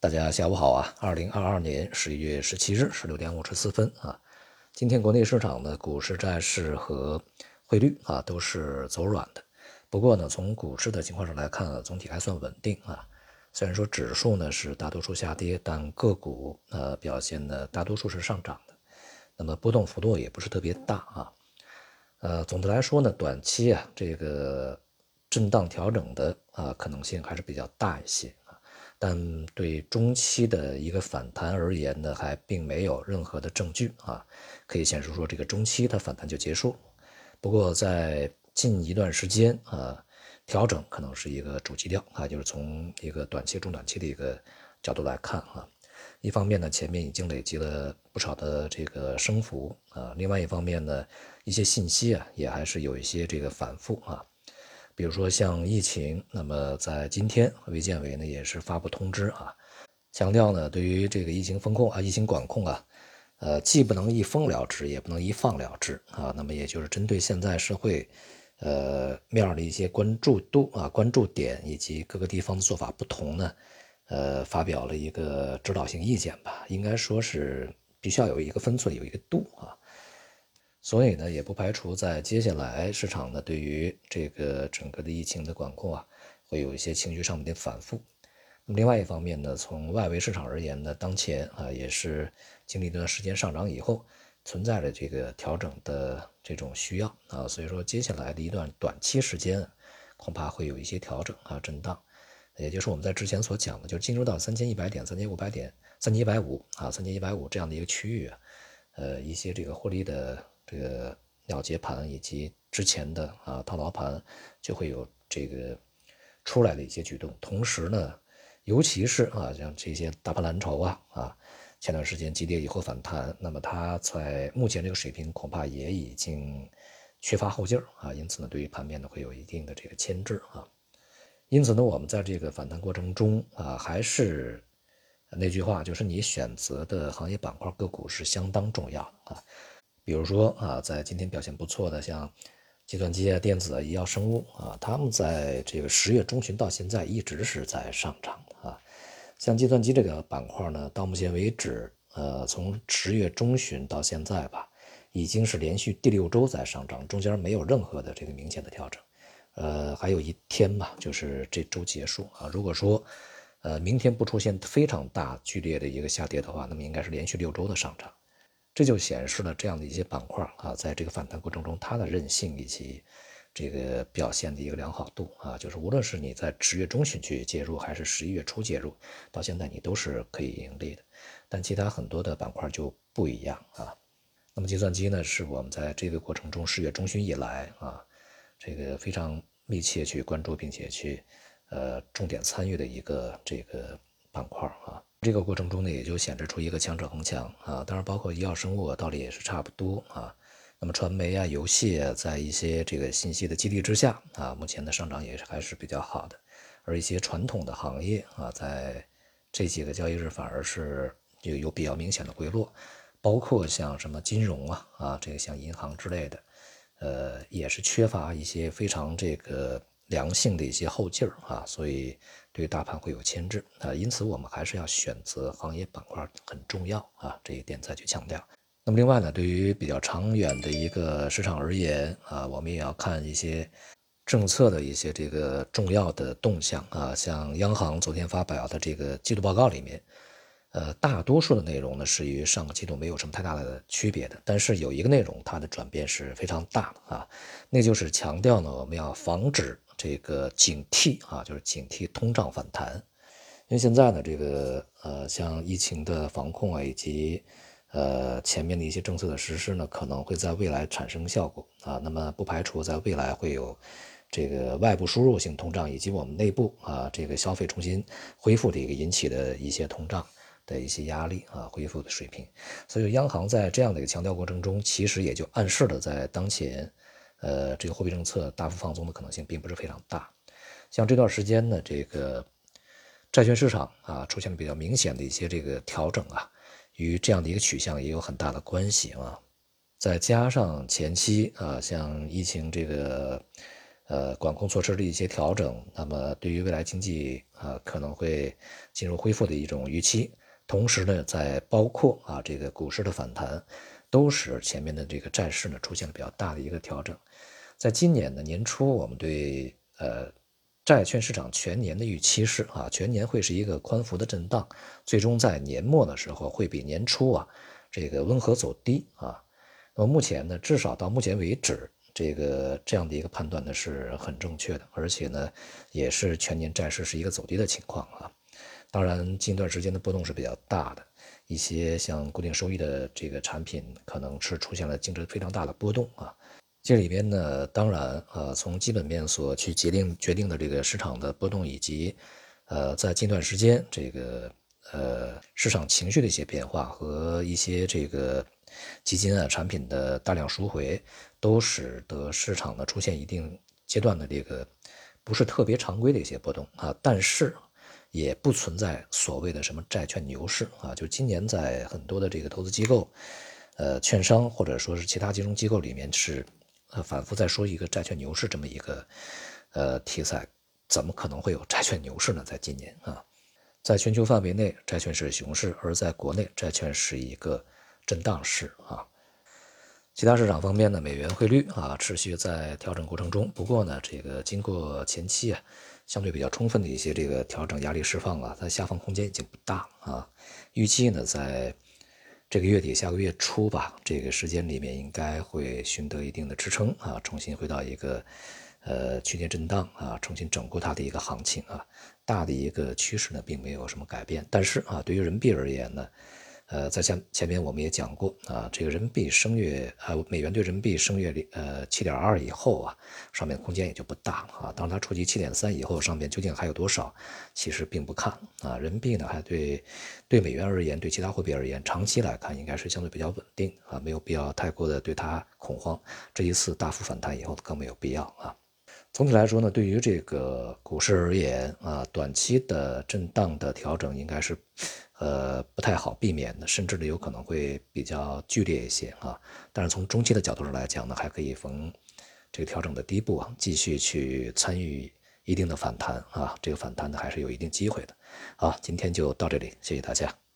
大家下午好啊！二零二二年十一月十七日十六点五十四分啊，今天国内市场的股市、债市和汇率啊都是走软的。不过呢，从股市的情况上来看，总体还算稳定啊。虽然说指数呢是大多数下跌，但个股呃表现呢大多数是上涨的，那么波动幅度也不是特别大啊。呃，总的来说呢，短期啊这个震荡调整的啊可能性还是比较大一些。但对中期的一个反弹而言呢，还并没有任何的证据啊，可以显示说这个中期它反弹就结束。不过在近一段时间啊，调整可能是一个主基调啊，就是从一个短期、中短期的一个角度来看啊。一方面呢，前面已经累积了不少的这个升幅啊，另外一方面呢，一些信息啊也还是有一些这个反复啊。比如说像疫情，那么在今天，卫健委呢也是发布通知啊，强调呢对于这个疫情风控啊、疫情管控啊，呃，既不能一封了之，也不能一放了之啊。那么也就是针对现在社会，呃面的一些关注度啊、关注点以及各个地方的做法不同呢，呃，发表了一个指导性意见吧。应该说是必须要有一个分寸，有一个度啊。所以呢，也不排除在接下来市场呢，对于这个整个的疫情的管控啊，会有一些情绪上面的反复。那么另外一方面呢，从外围市场而言呢，当前啊也是经历一段时间上涨以后，存在着这个调整的这种需要啊，所以说接下来的一段短期时间，恐怕会有一些调整啊震荡，也就是我们在之前所讲的，就进入到三千一百点、三千五百点、三千一百五啊、三千一百五这样的一个区域啊，呃一些这个获利的。这个了结盘以及之前的啊套牢盘就会有这个出来的一些举动，同时呢，尤其是啊像这些大盘蓝筹啊啊，前段时间急跌以后反弹，那么它在目前这个水平恐怕也已经缺乏后劲儿啊，因此呢，对于盘面呢会有一定的这个牵制啊，因此呢，我们在这个反弹过程中啊，还是那句话，就是你选择的行业板块个股是相当重要的啊。比如说啊，在今天表现不错的，像计算机啊、电子啊、医药生物啊，他们在这个十月中旬到现在一直是在上涨的啊。像计算机这个板块呢，到目前为止，呃，从十月中旬到现在吧，已经是连续第六周在上涨，中间没有任何的这个明显的调整。呃，还有一天吧，就是这周结束啊。如果说呃明天不出现非常大剧烈的一个下跌的话，那么应该是连续六周的上涨。这就显示了这样的一些板块啊，在这个反弹过程中，它的韧性以及这个表现的一个良好度啊，就是无论是你在十月中旬去介入，还是十一月初介入，到现在你都是可以盈利的。但其他很多的板块就不一样啊。那么计算机呢，是我们在这个过程中十月中旬以来啊，这个非常密切去关注并且去呃重点参与的一个这个板块啊。这个过程中呢，也就显示出一个强者恒强啊，当然包括医药生物道理也是差不多啊。那么传媒啊、游戏啊，在一些这个信息的激励之下啊，目前的上涨也是还是比较好的。而一些传统的行业啊，在这几个交易日反而是有有比较明显的回落，包括像什么金融啊啊，这个像银行之类的，呃，也是缺乏一些非常这个。良性的一些后劲儿啊，所以对大盘会有牵制啊，因此我们还是要选择行业板块很重要啊，这一点再去强调。那么另外呢，对于比较长远的一个市场而言啊，我们也要看一些政策的一些这个重要的动向啊，像央行昨天发表的这个季度报告里面。呃，大多数的内容呢是与上个季度没有什么太大的区别的，但是有一个内容它的转变是非常大的啊，那就是强调呢我们要防止这个警惕啊，就是警惕通胀反弹，因为现在呢这个呃像疫情的防控啊以及呃前面的一些政策的实施呢，可能会在未来产生效果啊，那么不排除在未来会有这个外部输入性通胀以及我们内部啊这个消费重新恢复的一个引起的一些通胀。的一些压力啊，恢复的水平，所以央行在这样的一个强调过程中，其实也就暗示了在当前，呃，这个货币政策大幅放松的可能性并不是非常大。像这段时间呢，这个债券市场啊出现了比较明显的一些这个调整啊，与这样的一个取向也有很大的关系啊。再加上前期啊，像疫情这个呃管控措施的一些调整，那么对于未来经济啊可能会进入恢复的一种预期。同时呢，在包括啊这个股市的反弹，都使前面的这个债市呢出现了比较大的一个调整。在今年的年初，我们对呃。债券市场全年的预期是啊，全年会是一个宽幅的震荡，最终在年末的时候会比年初啊这个温和走低啊。那么目前呢，至少到目前为止，这个这样的一个判断呢是很正确的，而且呢也是全年债市是一个走低的情况啊。当然，近段时间的波动是比较大的，一些像固定收益的这个产品可能是出现了净值非常大的波动啊。这里边呢，当然，呃，从基本面所去决定决定的这个市场的波动，以及，呃，在近段时间这个呃市场情绪的一些变化和一些这个基金啊产品的大量赎回，都使得市场呢出现一定阶段的这个不是特别常规的一些波动啊，但是也不存在所谓的什么债券牛市啊，就今年在很多的这个投资机构，呃，券商或者说是其他金融机构里面是。呃，反复在说一个债券牛市这么一个呃题材，怎么可能会有债券牛市呢？在今年啊，在全球范围内，债券是熊市；而在国内，债券是一个震荡市啊。其他市场方面呢，美元汇率啊持续在调整过程中，不过呢，这个经过前期啊相对比较充分的一些这个调整压力释放啊，它下方空间已经不大啊。预计呢，在这个月底、下个月初吧，这个时间里面应该会寻得一定的支撑啊，重新回到一个呃区间震荡啊，重新整固它的一个行情啊，大的一个趋势呢并没有什么改变，但是啊，对于人民币而言呢。呃，在前前面我们也讲过啊，这个人民币升越，呃，美元对人民币升越呃七点二以后啊，上面空间也就不大了啊。当它触及七点三以后，上面究竟还有多少，其实并不看啊。人民币呢，还对对美元而言，对其他货币而言，长期来看应该是相对比较稳定啊，没有必要太过的对它恐慌。这一次大幅反弹以后，更没有必要啊。总体来说呢，对于这个股市而言啊，短期的震荡的调整应该是。呃，不太好避免的，甚至呢有可能会比较剧烈一些啊。但是从中期的角度上来讲呢，还可以逢这个调整的低部啊，继续去参与一定的反弹啊。这个反弹呢还是有一定机会的。好，今天就到这里，谢谢大家。